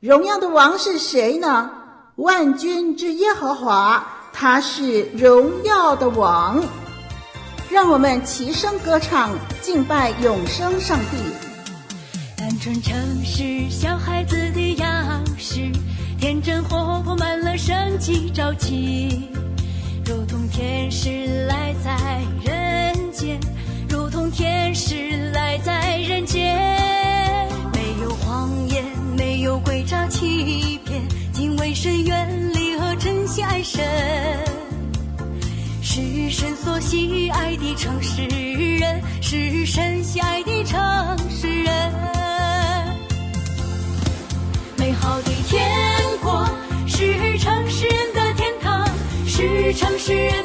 荣耀的王是谁呢？万军之耶和华，他是荣耀的王。让我们齐声歌唱，敬拜永生上帝。单纯诚实，小孩子的样式，天真活泼，满了生机朝气，如同天使来在人间，如同天使来在人间。诈欺骗，敬畏神，远离恶真心爱神，是神所喜爱的城市人，是神喜爱的城市人。美好的天国是城市人的天堂，是城市人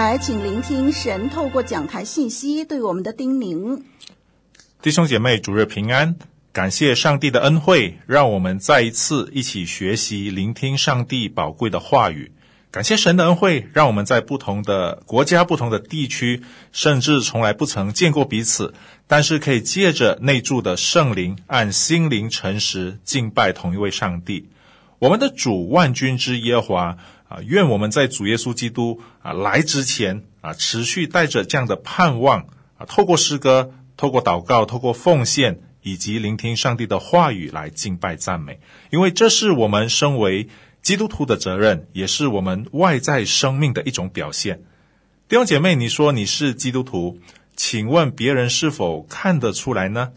来，请聆听神透过讲台信息对我们的叮咛。弟兄姐妹，主日平安！感谢上帝的恩惠，让我们再一次一起学习、聆听上帝宝贵的话语。感谢神的恩惠，让我们在不同的国家、不同的地区，甚至从来不曾见过彼此，但是可以借着内住的圣灵，按心灵诚实敬拜同一位上帝。我们的主万军之耶和华。啊，愿我们在主耶稣基督啊来之前啊，持续带着这样的盼望啊，透过诗歌、透过祷告、透过奉献，以及聆听上帝的话语来敬拜赞美，因为这是我们身为基督徒的责任，也是我们外在生命的一种表现。弟兄姐妹，你说你是基督徒，请问别人是否看得出来呢？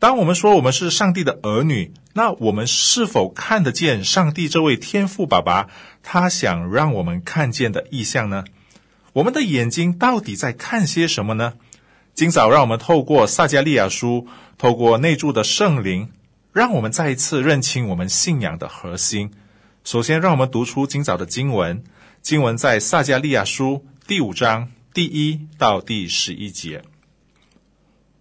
当我们说我们是上帝的儿女，那我们是否看得见上帝这位天父爸爸他想让我们看见的意象呢？我们的眼睛到底在看些什么呢？今早让我们透过撒迦利亚书，透过内住的圣灵，让我们再一次认清我们信仰的核心。首先，让我们读出今早的经文，经文在撒迦利亚书第五章第一到第十一节。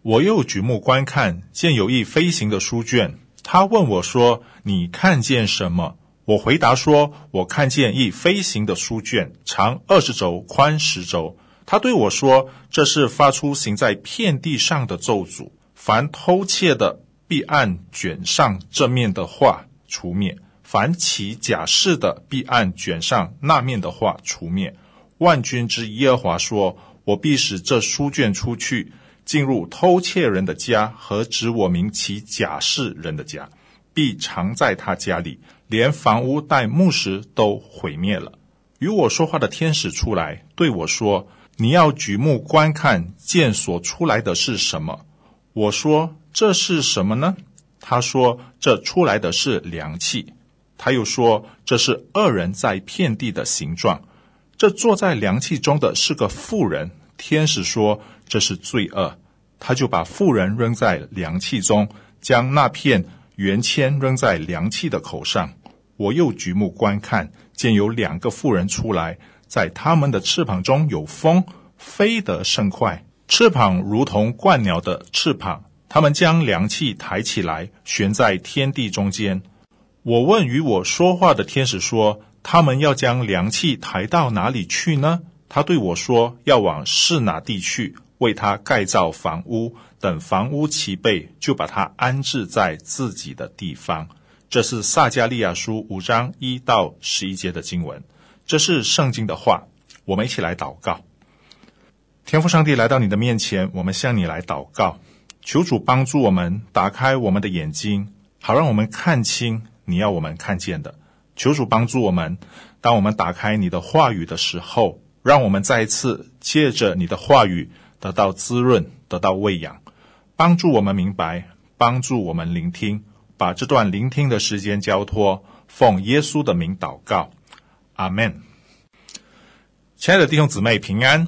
我又举目观看，见有一飞行的书卷。他问我说：“你看见什么？”我回答说：“我看见一飞行的书卷，长二十肘，宽十肘。”他对我说：“这是发出行在遍地上的咒诅。凡偷窃的，必按卷上这面的画除灭；凡起假誓的，必按卷上那面的画除灭。”万军之耶和华说：“我必使这书卷出去，进入偷窃人的家和指我名起假誓人的家，必藏在他家里，连房屋带木石都毁灭了。”与我说话的天使出来对我说。你要举目观看，见所出来的是什么？我说，这是什么呢？他说，这出来的是凉气。他又说，这是恶人在遍地的形状。这坐在凉气中的是个妇人。天使说，这是罪恶。他就把妇人扔在凉气中，将那片圆签扔在凉气的口上。我又举目观看，见有两个妇人出来。在他们的翅膀中有风，飞得甚快，翅膀如同鹳鸟的翅膀。他们将凉气抬起来，悬在天地中间。我问与我说话的天使说：“他们要将凉气抬到哪里去呢？”他对我说：“要往示拿地去，为他盖造房屋。等房屋齐备，就把他安置在自己的地方。”这是撒迦利亚书五章一到十一节的经文。这是圣经的话，我们一起来祷告。天父上帝来到你的面前，我们向你来祷告，求主帮助我们打开我们的眼睛，好让我们看清你要我们看见的。求主帮助我们，当我们打开你的话语的时候，让我们再一次借着你的话语得到滋润，得到喂养，帮助我们明白，帮助我们聆听，把这段聆听的时间交托，奉耶稣的名祷告。阿门。亲爱的弟兄姊妹，平安。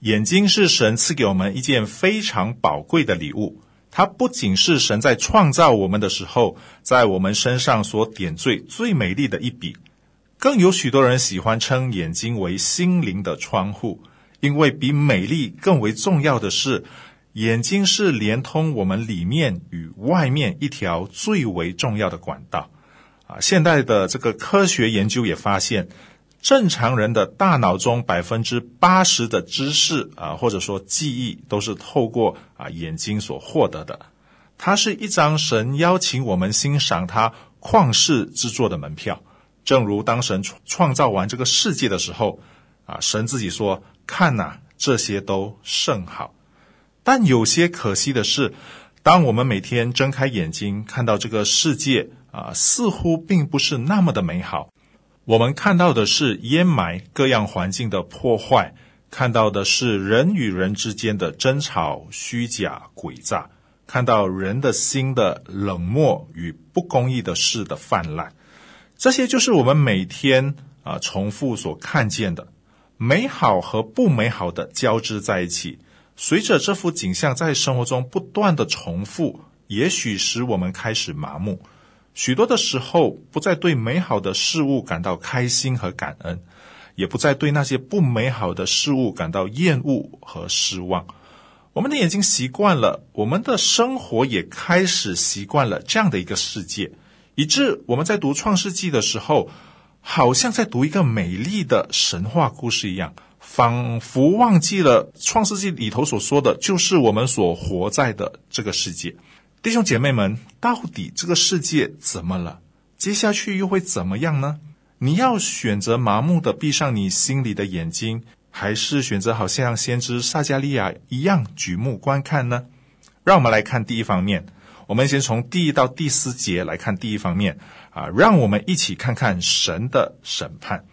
眼睛是神赐给我们一件非常宝贵的礼物。它不仅是神在创造我们的时候，在我们身上所点缀最美丽的一笔，更有许多人喜欢称眼睛为心灵的窗户，因为比美丽更为重要的是，眼睛是连通我们里面与外面一条最为重要的管道。啊，现代的这个科学研究也发现。正常人的大脑中百分之八十的知识啊，或者说记忆，都是透过啊眼睛所获得的。它是一张神邀请我们欣赏他旷世之作的门票。正如当神创造完这个世界的时候，啊，神自己说：“看呐，这些都甚好。”但有些可惜的是，当我们每天睁开眼睛看到这个世界啊，似乎并不是那么的美好。我们看到的是烟霾、各样环境的破坏，看到的是人与人之间的争吵、虚假、诡诈，看到人的心的冷漠与不公义的事的泛滥。这些就是我们每天啊重复所看见的美好和不美好的交织在一起。随着这幅景象在生活中不断的重复，也许使我们开始麻木。许多的时候，不再对美好的事物感到开心和感恩，也不再对那些不美好的事物感到厌恶和失望。我们的眼睛习惯了，我们的生活也开始习惯了这样的一个世界，以致我们在读《创世纪》的时候，好像在读一个美丽的神话故事一样，仿佛忘记了《创世纪》里头所说的就是我们所活在的这个世界。弟兄姐妹们，到底这个世界怎么了？接下去又会怎么样呢？你要选择麻木的闭上你心里的眼睛，还是选择好像先知撒迦利亚一样举目观看呢？让我们来看第一方面。我们先从第一到第四节来看第一方面啊，让我们一起看看神的审判。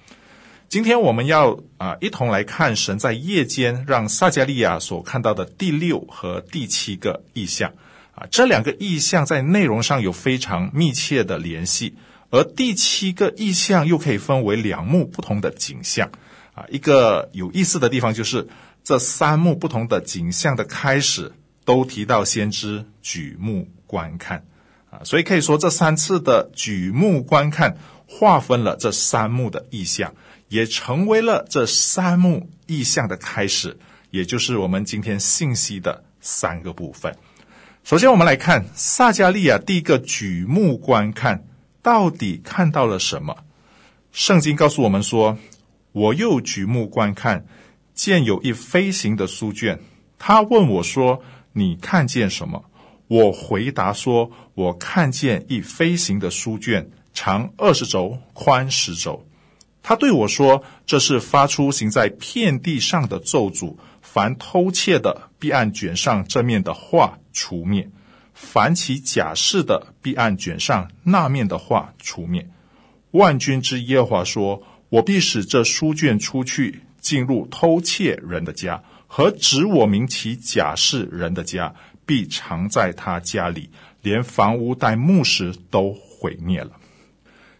今天我们要啊一同来看神在夜间让撒迦利亚所看到的第六和第七个异象。啊，这两个异象在内容上有非常密切的联系，而第七个异象又可以分为两幕不同的景象。啊，一个有意思的地方就是这三幕不同的景象的开始都提到先知举目观看。啊，所以可以说这三次的举目观看划分了这三幕的意象，也成为了这三幕意象的开始，也就是我们今天信息的三个部分。首先，我们来看撒迦利亚第一个举目观看，到底看到了什么？圣经告诉我们说：“我又举目观看，见有一飞行的书卷。他问我说：‘你看见什么？’我回答说：‘我看见一飞行的书卷，长二十肘，宽十肘。’他对我说：‘这是发出行在遍地上的咒诅。凡偷窃的，必按卷上这面的画除灭；凡起假誓的，必按卷上那面的画除灭。’”万军之耶和华说：“我必使这书卷出去，进入偷窃人的家，和指我名起假誓人的家，必藏在他家里，连房屋带木石都毁灭了。”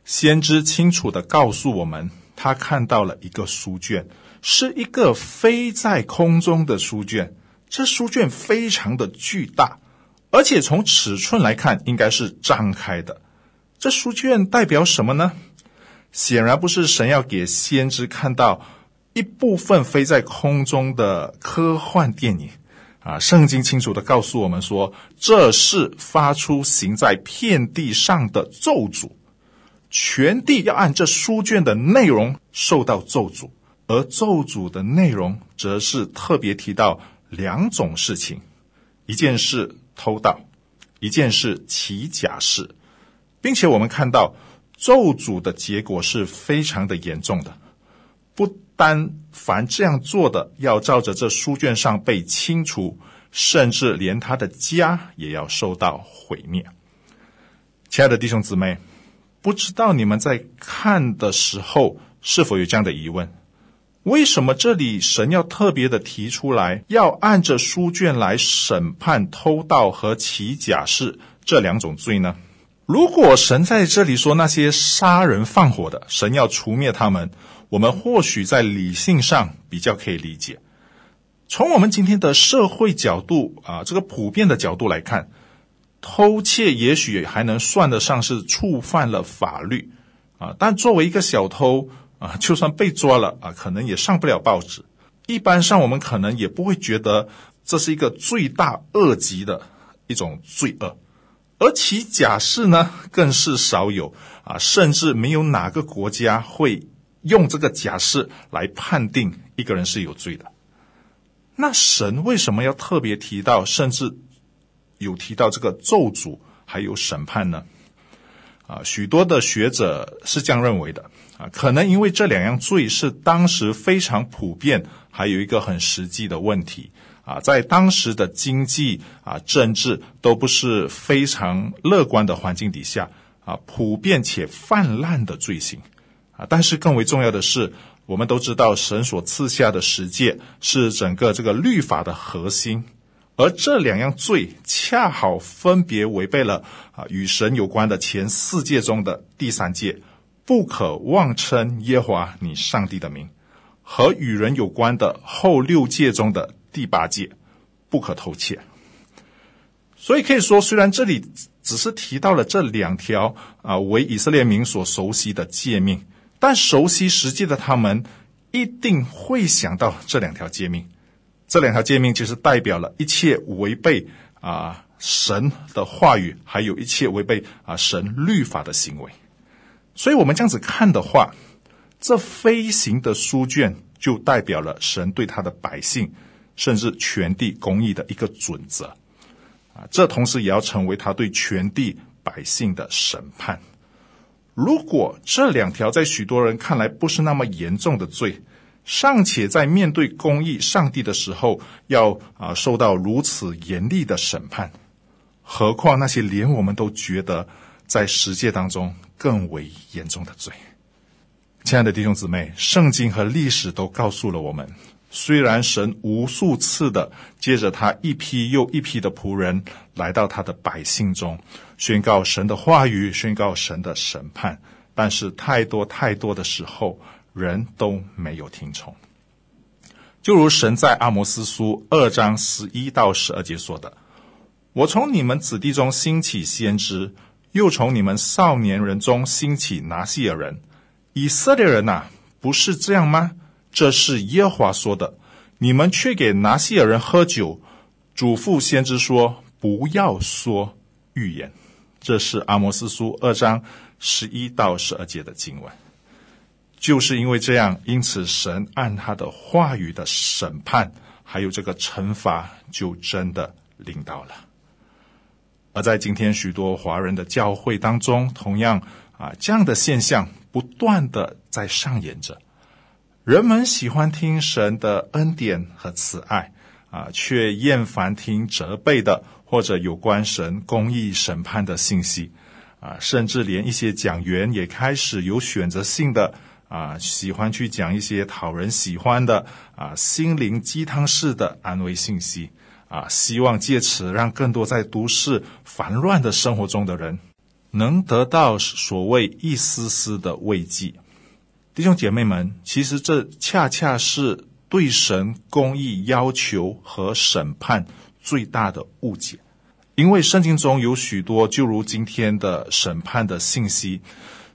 先知清楚地告诉我们，他看到了一个书卷，是一个飞在空中的书卷。这书卷非常的巨大，而且从尺寸来看，应该是张开的。这书卷代表什么呢？显然不是神要给先知看到一部分飞在空中的科幻电影啊！圣经清楚地告诉我们说，这是发出行在遍地上的咒诅，全地要按这书卷的内容受到咒诅，而咒诅的内容则是特别提到两种事情：一件事偷盗，一件事起假誓。并且我们看到咒诅的结果是非常的严重的，不但凡这样做的要照着这书卷上被清除，甚至连他的家也要受到毁灭。亲爱的弟兄姊妹，不知道你们在看的时候是否有这样的疑问：为什么这里神要特别的提出来，要按着书卷来审判偷盗和起假誓这两种罪呢？如果神在这里说那些杀人放火的，神要除灭他们，我们或许在理性上比较可以理解。从我们今天的社会角度啊，这个普遍的角度来看，偷窃也许还能算得上是触犯了法律啊，但作为一个小偷啊，就算被抓了啊，可能也上不了报纸。一般上，我们可能也不会觉得这是一个罪大恶极的一种罪恶。而其假释呢，更是少有啊，甚至没有哪个国家会用这个假设来判定一个人是有罪的。那神为什么要特别提到，甚至有提到这个咒诅还有审判呢？啊，许多的学者是这样认为的啊，可能因为这两样罪是当时非常普遍，还有一个很实际的问题。啊，在当时的经济啊、政治都不是非常乐观的环境底下啊，普遍且泛滥的罪行但是更为重要的是，我们都知道神所赐下的十诫是整个这个律法的核心，而这两样罪恰好分别违背了啊与神有关的前四诫中的第三诫，不可妄称耶和华你上帝的名，和与人有关的后六诫中的。第八诫，不可偷窃。所以可以说，虽然这里只是提到了这两条啊，为以色列民所熟悉的诫命，但熟悉实际的他们一定会想到这两条诫命。这两条诫命其实代表了一切违背啊神的话语，还有一切违背啊神律法的行为。所以，我们这样子看的话，这飞行的书卷就代表了神对他的百姓。甚至全地公义的一个准则，啊，这同时也要成为他对全地百姓的审判。如果这两条在许多人看来不是那么严重的罪，尚且在面对公义上帝的时候要啊受到如此严厉的审判，何况那些连我们都觉得在十诫当中更为严重的罪？亲爱的弟兄姊妹，圣经和历史都告诉了我们。虽然神无数次的接着他一批又一批的仆人来到他的百姓中，宣告神的话语，宣告神的审判，但是太多太多的时候，人都没有听从。就如神在阿摩斯书二章十一到十二节说的：“我从你们子弟中兴起先知，又从你们少年人中兴起拿细耳人。以色列人呐，不是这样吗？”这是耶和华说的，你们去给拿西尔人喝酒，嘱咐先知说不要说预言。这是阿摩斯书二章十一到十二节的经文。就是因为这样，因此神按他的话语的审判，还有这个惩罚，就真的临到了。而在今天许多华人的教会当中，同样啊，这样的现象不断的在上演着。人们喜欢听神的恩典和慈爱啊，却厌烦听责备的或者有关神公义审判的信息啊，甚至连一些讲员也开始有选择性的。啊，喜欢去讲一些讨人喜欢的啊，心灵鸡汤式的安慰信息啊，希望借此让更多在都市烦乱的生活中的人能得到所谓一丝丝的慰藉。弟兄姐妹们，其实这恰恰是对神公义要求和审判最大的误解，因为圣经中有许多就如今天的审判的信息。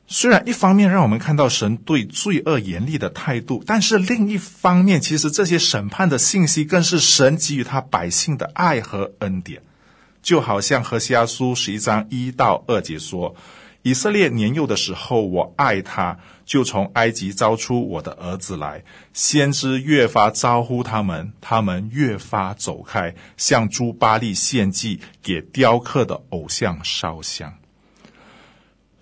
虽然一方面让我们看到神对罪恶严厉的态度，但是另一方面，其实这些审判的信息更是神给予他百姓的爱和恩典。就好像何西阿书十一章一到二节说：“以色列年幼的时候，我爱他，就从埃及招出我的儿子来。先知越发招呼他们，他们越发走开，向朱巴力献祭，给雕刻的偶像烧香。”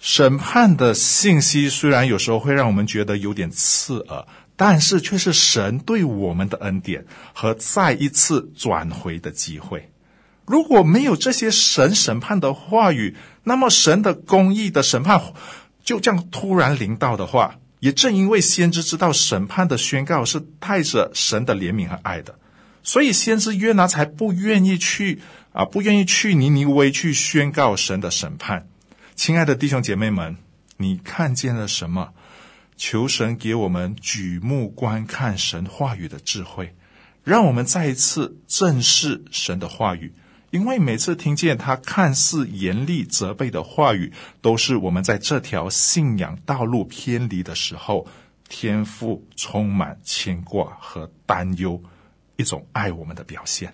审判的信息虽然有时候会让我们觉得有点刺耳，但是却是神对我们的恩典和再一次转回的机会。如果没有这些神审判的话语，那么神的公义的审判就这样突然临到的话，也正因为先知知道审判的宣告是带着神的怜悯和爱的，所以先知约拿才不愿意去啊，不愿意去尼尼微去宣告神的审判。亲爱的弟兄姐妹们，你看见了什么？求神给我们举目观看神话语的智慧，让我们再一次正视神的话语。因为每次听见他看似严厉责备的话语，都是我们在这条信仰道路偏离的时候，天父充满牵挂和担忧，一种爱我们的表现。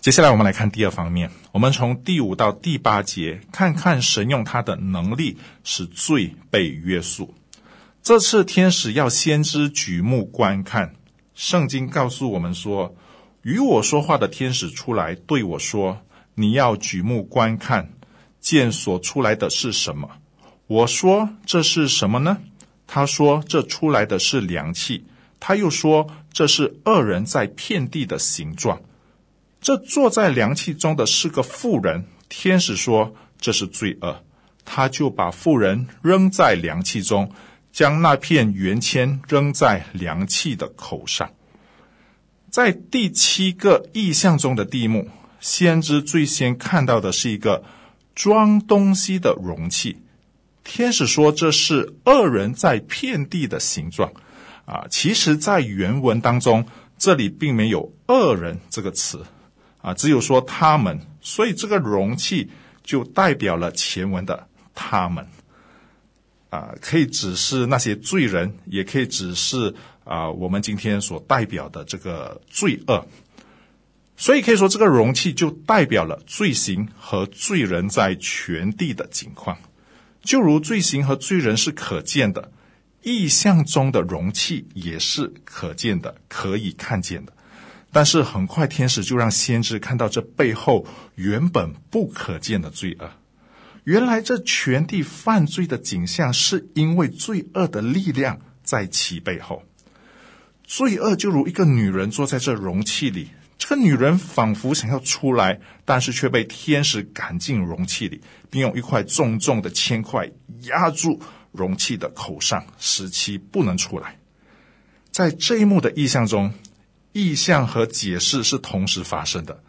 接下来，我们来看第二方面。我们从第五到第八节，看看神用他的能力使罪被约束。这次天使要先知举目观看。圣经告诉我们说，与我说话的天使出来对我说：“你要举目观看，见所出来的是什么？”我说：“这是什么呢？”他说：“这出来的是凉气。”他又说：“这是恶人在遍地的形状。”这坐在凉气中的是个妇人，天使说这是罪恶，他就把妇人扔在凉气中，将那片圆铅扔在凉气的口上。在第七个意象中的地幕，先知最先看到的是一个装东西的容器，天使说这是恶人在遍地的形状。啊，其实，在原文当中，这里并没有“恶人”这个词。啊，只有说他们，所以这个容器就代表了前文的他们。啊，可以指示那些罪人，也可以指示啊，我们今天所代表的这个罪恶。所以可以说，这个容器就代表了罪行和罪人在全地的景况。就如罪行和罪人是可见的，意象中的容器也是可见的，可以看见的。但是很快，天使就让先知看到这背后原本不可见的罪恶。原来这全地犯罪的景象，是因为罪恶的力量在其背后。罪恶就如一个女人坐在这容器里，这个女人仿佛想要出来，但是却被天使赶进容器里，并用一块重重的铅块压住容器的口上，使其不能出来。在这一幕的意象中。意象和解释是同时发生的，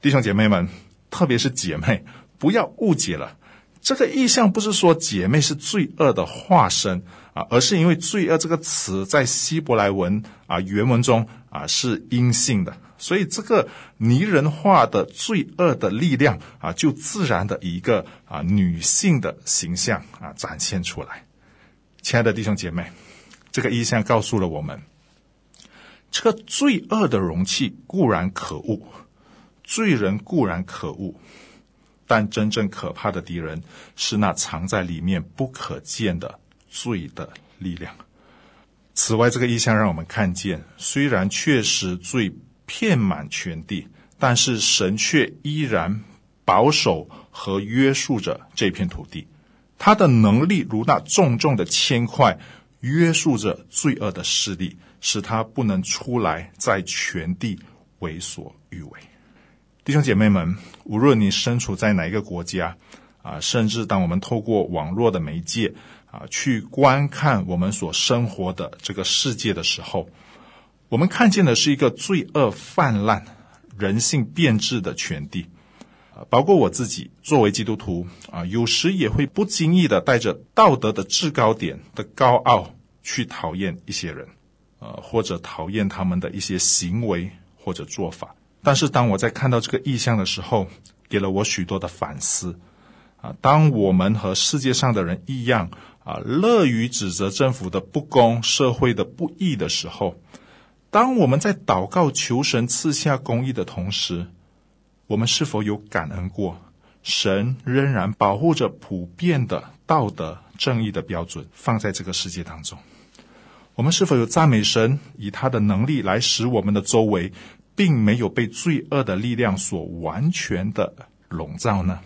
弟兄姐妹们，特别是姐妹，不要误解了。这个意象不是说姐妹是罪恶的化身啊，而是因为“罪恶”这个词在希伯来文啊原文中啊是阴性的，所以这个拟人化的罪恶的力量啊，就自然的一个啊女性的形象啊展现出来。亲爱的弟兄姐妹，这个意象告诉了我们。这个罪恶的容器固然可恶，罪人固然可恶，但真正可怕的敌人是那藏在里面不可见的罪的力量。此外，这个意象让我们看见，虽然确实罪遍满全地，但是神却依然保守和约束着这片土地。他的能力如那重重的铅块，约束着罪恶的势力，使他不能出来，在全地为所欲为。弟兄姐妹们，无论你身处在哪一个国家，啊，甚至当我们透过网络的媒介，啊，去观看我们所生活的这个世界的时候，我们看见的是一个罪恶泛滥、人性变质的全地。包括我自己作为基督徒啊，有时也会不经意的带着道德的制高点的高傲去讨厌一些人，呃，或者讨厌他们的一些行为或者做法。但是当我在看到这个意象的时候，给了我许多的反思啊。当我们和世界上的人一样啊，乐于指责政府的不公、社会的不义的时候，当我们在祷告求神赐下公义的同时，我们是否有感恩过？神仍然保护着普遍的道德正义的标准放在这个世界当中。我们是否有赞美神，以他的能力来使我们的周围并没有被罪恶的力量所完全的笼罩呢？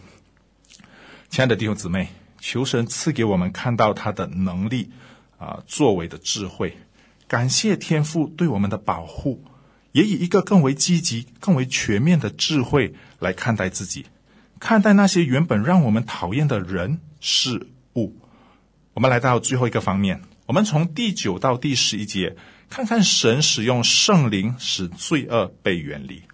亲爱的弟兄姊妹，求神赐给我们看到他的能力啊，作为的智慧，感谢天父对我们的保护。也以一个更为积极、更为全面的智慧来看待自己，看待那些原本让我们讨厌的人事物。我们来到最后一个方面，我们从第九到第十一节，看看神使用圣灵使罪恶被远离。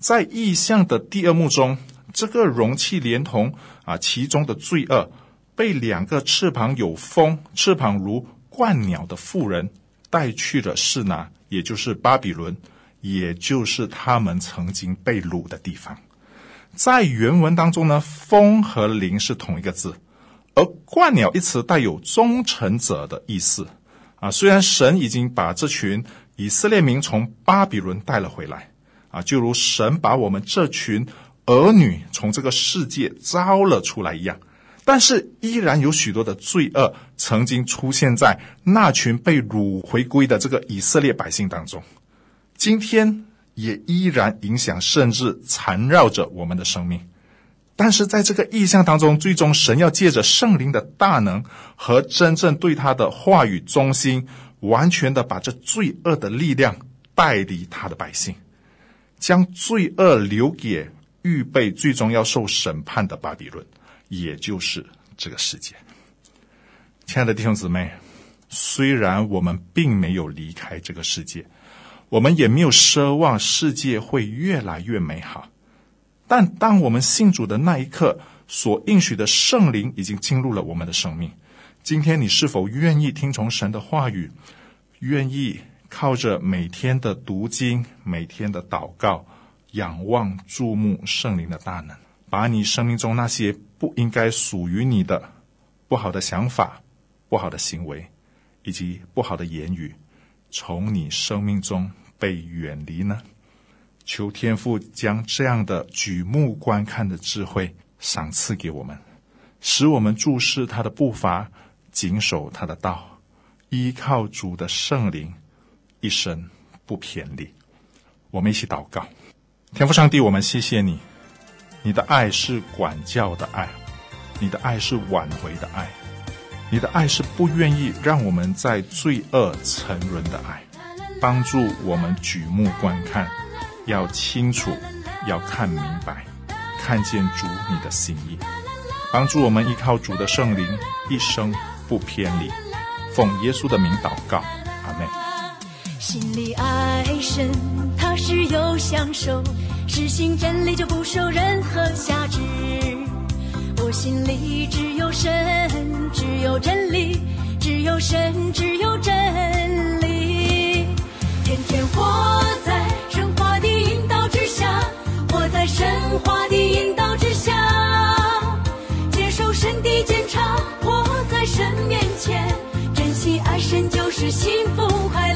在意象的第二幕中，这个容器连同啊其中的罪恶，被两个翅膀有风、翅膀如鹳鸟的妇人带去了示拿，也就是巴比伦。也就是他们曾经被掳的地方，在原文当中呢，风和灵是同一个字，而鹳鸟一词带有忠诚者的意思啊。虽然神已经把这群以色列民从巴比伦带了回来啊，就如神把我们这群儿女从这个世界招了出来一样，但是依然有许多的罪恶曾经出现在那群被掳回归的这个以色列百姓当中。今天也依然影响，甚至缠绕着我们的生命。但是在这个意象当中，最终神要借着圣灵的大能和真正对他的话语忠心，完全的把这罪恶的力量带离他的百姓，将罪恶留给预备最终要受审判的巴比伦，也就是这个世界。亲爱的弟兄姊妹，虽然我们并没有离开这个世界。我们也没有奢望世界会越来越美好，但当我们信主的那一刻，所应许的圣灵已经进入了我们的生命。今天你是否愿意听从神的话语，愿意靠着每天的读经、每天的祷告，仰望注目圣灵的大能，把你生命中那些不应该属于你的不好的想法、不好的行为以及不好的言语，从你生命中被远离呢？求天父将这样的举目观看的智慧赏赐给我们，使我们注视他的步伐，谨守他的道，依靠主的圣灵，一生不偏离。我们一起祷告：天父上帝，我们谢谢你，你的爱是管教的爱，你的爱是挽回的爱。你的爱是不愿意让我们在罪恶沉沦的爱，帮助我们举目观看，要清楚，要看明白，看见主你的心意，帮助我们依靠主的圣灵，一生不偏离。奉耶稣的名祷告，阿门。心里爱神，他是有享受，实行真理就不受任何辖制。我心里只有神，只有真理，只有神，只有真理。天天活在神话的引导之下，活在神话的引导之下，接受神的检查，活在神面前，真心爱神就是幸福快乐。